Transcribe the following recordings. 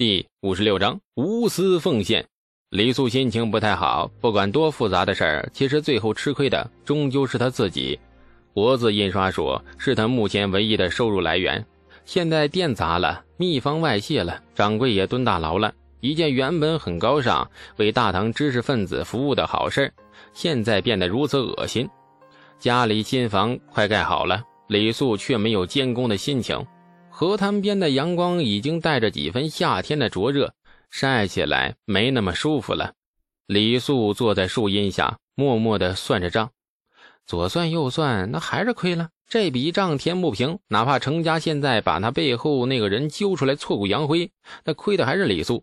第五十六章无私奉献。李素心情不太好，不管多复杂的事儿，其实最后吃亏的终究是他自己。活字印刷术是他目前唯一的收入来源，现在店砸了，秘方外泄了，掌柜也蹲大牢了。一件原本很高尚、为大唐知识分子服务的好事，现在变得如此恶心。家里新房快盖好了，李素却没有监工的心情。河滩边的阳光已经带着几分夏天的灼热，晒起来没那么舒服了。李素坐在树荫下，默默地算着账，左算右算，那还是亏了。这笔账填不平，哪怕程家现在把他背后那个人揪出来挫骨扬灰，那亏的还是李素。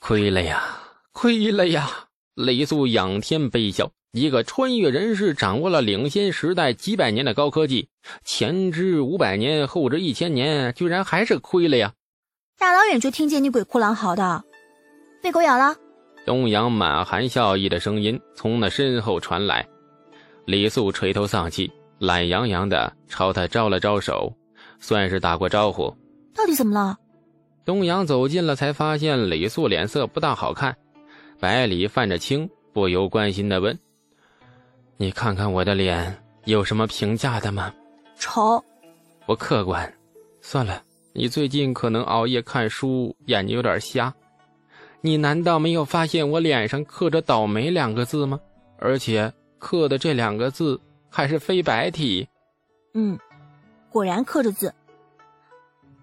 亏了呀，亏了呀！李素仰天悲笑。一个穿越人士掌握了领先时代几百年的高科技，前知五百年，后知一千年，居然还是亏了呀！大老远就听见你鬼哭狼嚎的，被狗咬了。东阳满含笑意的声音从那身后传来。李素垂头丧气，懒洋洋的朝他招了招手，算是打过招呼。到底怎么了？东阳走近了，才发现李素脸色不大好看，白里泛着青，不由关心的问。你看看我的脸，有什么评价的吗？丑。我客观。算了，你最近可能熬夜看书，眼睛有点瞎。你难道没有发现我脸上刻着“倒霉”两个字吗？而且刻的这两个字还是非白体。嗯，果然刻着字。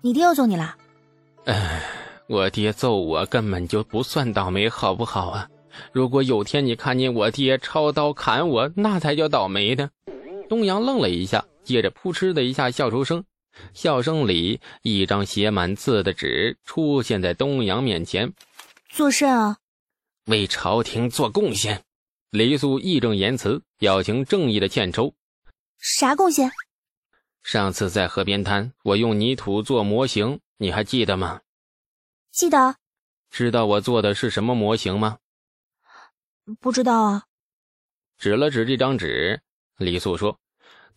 你爹又揍你了？哎，我爹揍我根本就不算倒霉，好不好啊？如果有天你看见我爹抄刀砍我，那才叫倒霉呢。东阳愣了一下，接着扑哧的一下笑出声，笑声里一张写满字的纸出现在东阳面前。做甚啊？为朝廷做贡献。李素义正言辞，表情正义的欠抽。啥贡献？上次在河边滩，我用泥土做模型，你还记得吗？记得。知道我做的是什么模型吗？不知道啊，指了指这张纸，李素说：“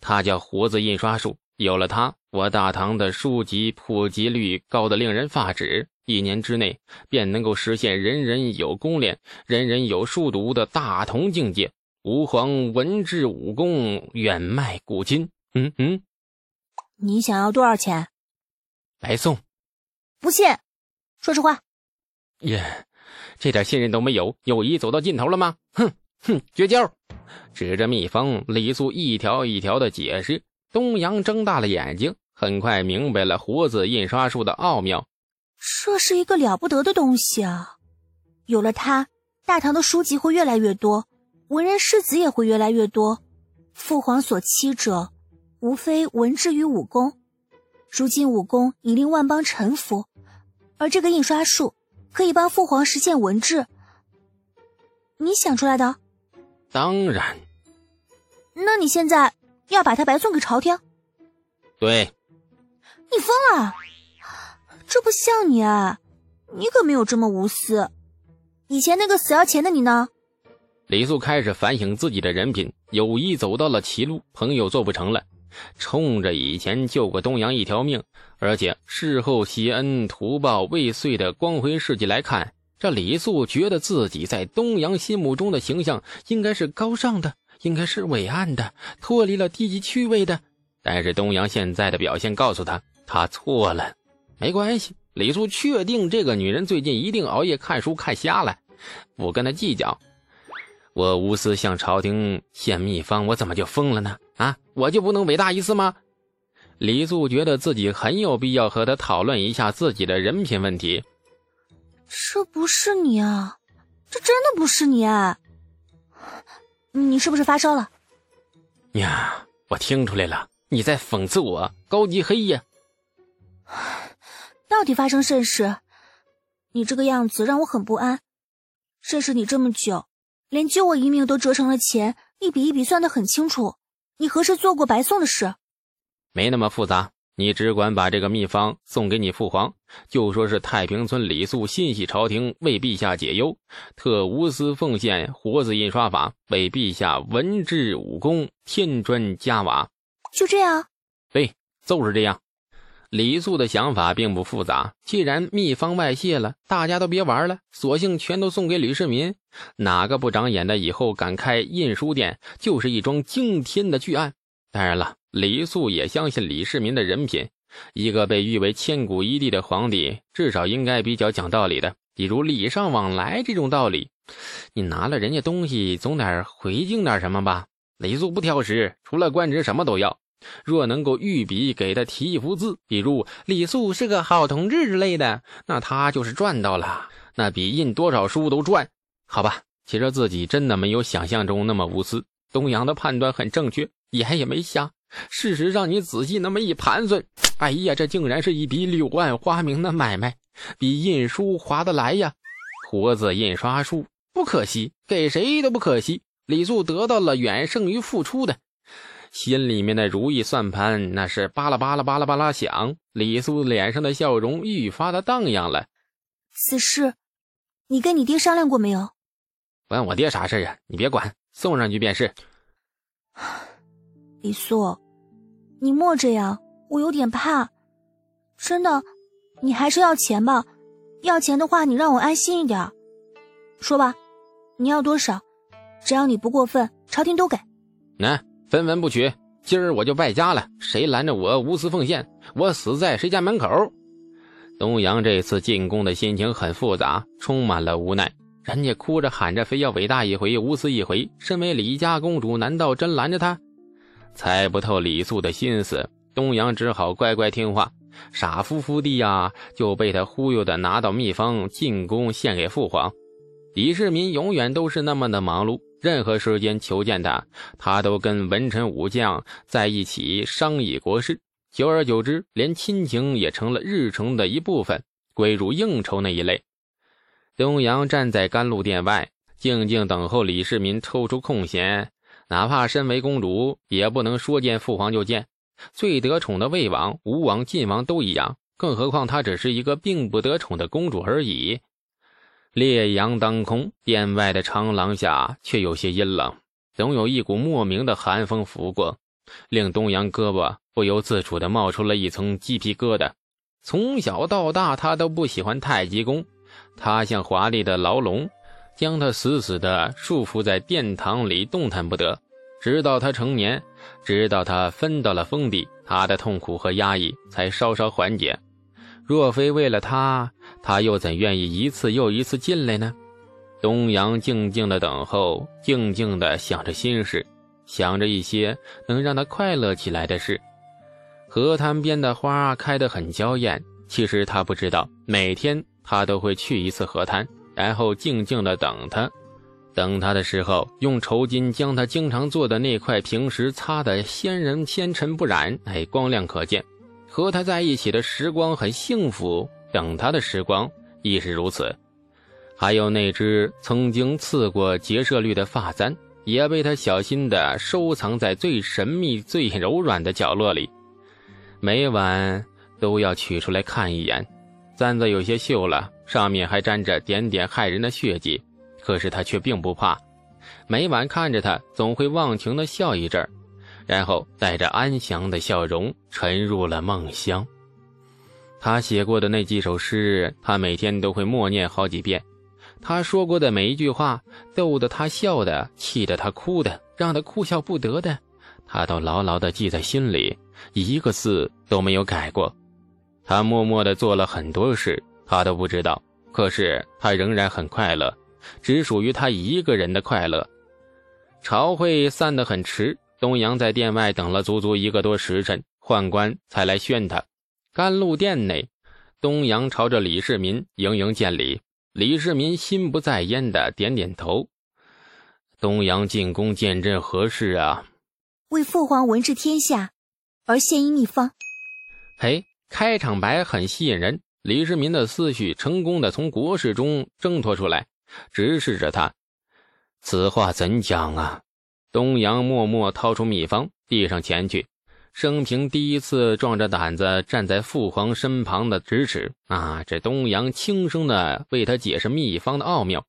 它叫胡子印刷术，有了它，我大唐的书籍普及率高的令人发指，一年之内便能够实现人人有功练、人人有书读的大同境界。吾皇文治武功远迈古今。”嗯嗯，你想要多少钱？白送。不信，说实话。耶。这点信任都没有，友谊走到尽头了吗？哼哼，绝交！指着秘方，李素一条一条的解释。东阳睁大了眼睛，很快明白了胡子印刷术的奥妙。这是一个了不得的东西啊！有了它，大唐的书籍会越来越多，文人士子也会越来越多。父皇所期者，无非文治与武功。如今武功已令万邦臣服，而这个印刷术。可以帮父皇实现文治，你想出来的？当然。那你现在要把它白送给朝廷？对。你疯了？这不像你啊！你可没有这么无私。以前那个死要钱的你呢？李素开始反省自己的人品，有意走到了歧路，朋友做不成了。冲着以前救过东阳一条命，而且事后谢恩图报未遂的光辉事迹来看，这李素觉得自己在东阳心目中的形象应该是高尚的，应该是伟岸的，脱离了低级趣味的。但是东阳现在的表现告诉他，他错了。没关系，李素确定这个女人最近一定熬夜看书看瞎了，不跟她计较。我无私向朝廷献秘方，我怎么就疯了呢？啊，我就不能伟大一次吗？李素觉得自己很有必要和他讨论一下自己的人品问题。这不是你啊，这真的不是你啊！你是不是发烧了？呀，我听出来了，你在讽刺我高级黑呀！到底发生甚事？你这个样子让我很不安。认识你这么久。连救我一命都折成了钱，一笔一笔算得很清楚。你何时做过白送的事？没那么复杂，你只管把这个秘方送给你父皇，就说是太平村李素心系朝廷，为陛下解忧，特无私奉献活字印刷法，为陛下文治武功添砖加瓦。就这样？对，就是这样。李素的想法并不复杂，既然秘方外泄了，大家都别玩了，索性全都送给李世民。哪个不长眼的以后敢开印书店，就是一桩惊天的巨案。当然了，李素也相信李世民的人品，一个被誉为千古一帝的皇帝，至少应该比较讲道理的，比如礼尚往来这种道理。你拿了人家东西，总得回敬点什么吧？李素不挑食，除了官职什么都要。若能够御笔给他题一幅字，比如“李素是个好同志”之类的，那他就是赚到了，那比印多少书都赚。好吧，其实自己真的没有想象中那么无私。东阳的判断很正确，眼也没瞎。事实上，你仔细那么一盘算，哎呀，这竟然是一笔柳暗花明的买卖，比印书划得来呀！活字印刷术不可惜，给谁都不可惜。李素得到了远胜于付出的。心里面的如意算盘那是巴拉巴拉巴拉巴拉响，李素脸上的笑容愈发的荡漾了。此事，你跟你爹商量过没有？关我爹啥事啊？你别管，送上去便是。李素，你莫这样，我有点怕。真的，你还是要钱吧。要钱的话，你让我安心一点。说吧，你要多少？只要你不过分，朝廷都给。那。分文不取，今儿我就败家了。谁拦着我无私奉献，我死在谁家门口。东阳这次进宫的心情很复杂，充满了无奈。人家哭着喊着，非要伟大一回，无私一回。身为李家公主，难道真拦着他？猜不透李素的心思，东阳只好乖乖听话。傻乎乎的呀，就被他忽悠的拿到秘方进宫献给父皇。李世民永远都是那么的忙碌。任何时间求见他，他都跟文臣武将在一起商议国事。久而久之，连亲情也成了日程的一部分，归入应酬那一类。东阳站在甘露殿外，静静等候李世民抽出空闲。哪怕身为公主，也不能说见父皇就见。最得宠的魏王、吴王、晋王都一样，更何况她只是一个并不得宠的公主而已。烈阳当空，殿外的长廊下却有些阴冷，总有一股莫名的寒风拂过，令东阳胳膊不由自主地冒出了一层鸡皮疙瘩。从小到大，他都不喜欢太极宫，它像华丽的牢笼，将他死死地束缚在殿堂里，动弹不得。直到他成年，直到他分到了封地，他的痛苦和压抑才稍稍缓解。若非为了他，他又怎愿意一次又一次进来呢？东阳静静的等候，静静的想着心事，想着一些能让他快乐起来的事。河滩边的花开得很娇艳，其实他不知道，每天他都会去一次河滩，然后静静的等他。等他的时候，用绸巾将他经常坐的那块平石擦得仙人纤尘不染，哎，光亮可见。和他在一起的时光很幸福，等他的时光亦是如此。还有那只曾经刺过结社绿的发簪，也被他小心地收藏在最神秘、最柔软的角落里，每晚都要取出来看一眼。簪子有些锈了，上面还沾着点点骇人的血迹，可是他却并不怕，每晚看着他，总会忘情地笑一阵儿。然后带着安详的笑容沉入了梦乡。他写过的那几首诗，他每天都会默念好几遍。他说过的每一句话，逗得他笑的，气得他哭的，让他哭笑不得的，他都牢牢地记在心里，一个字都没有改过。他默默地做了很多事，他都不知道。可是他仍然很快乐，只属于他一个人的快乐。朝会散得很迟。东阳在殿外等了足足一个多时辰，宦官才来宣他。甘露殿内，东阳朝着李世民盈盈见礼。李世民心不在焉的点点头。东阳进宫见朕何事啊？为父皇文治天下，而献一秘方。嘿，开场白很吸引人。李世民的思绪成功的从国事中挣脱出来，直视着他。此话怎讲啊？东阳默默掏出秘方，递上前去。生平第一次壮着胆子站在父皇身旁的咫尺啊！这东阳轻声的为他解释秘方的奥妙。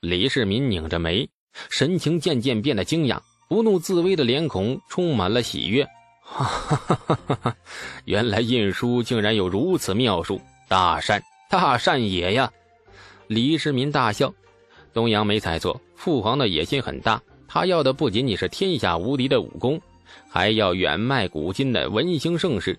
李世民拧着眉，神情渐渐变得惊讶，不怒自威的脸孔充满了喜悦。哈哈哈哈哈！原来印书竟然有如此妙术，大善大善也呀！李世民大笑。东阳没猜错，父皇的野心很大，他要的不仅仅是天下无敌的武功，还要远迈古今的文兴盛世。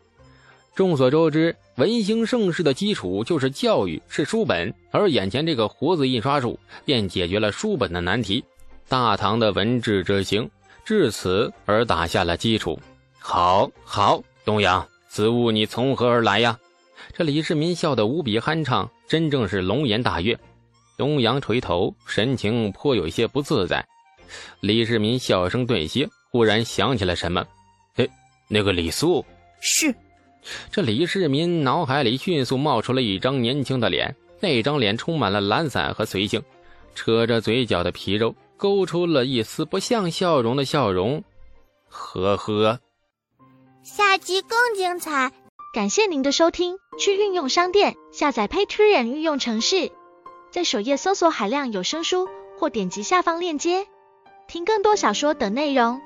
众所周知，文兴盛世的基础就是教育，是书本，而眼前这个活字印刷术便解决了书本的难题。大唐的文治之兴，至此而打下了基础。好，好，东阳，此物你从何而来呀？这李世民笑得无比酣畅，真正是龙颜大悦。东阳垂头，神情颇有一些不自在。李世民笑声顿歇，忽然想起了什么：“哎，那个李素是。”这李世民脑海里迅速冒出了一张年轻的脸，那张脸充满了懒散和随性，扯着嘴角的皮肉，勾出了一丝不像笑容的笑容。呵呵。下集更精彩，感谢您的收听。去运用商店下载 Patreon 运用城市。在首页搜索海量有声书，或点击下方链接听更多小说等内容。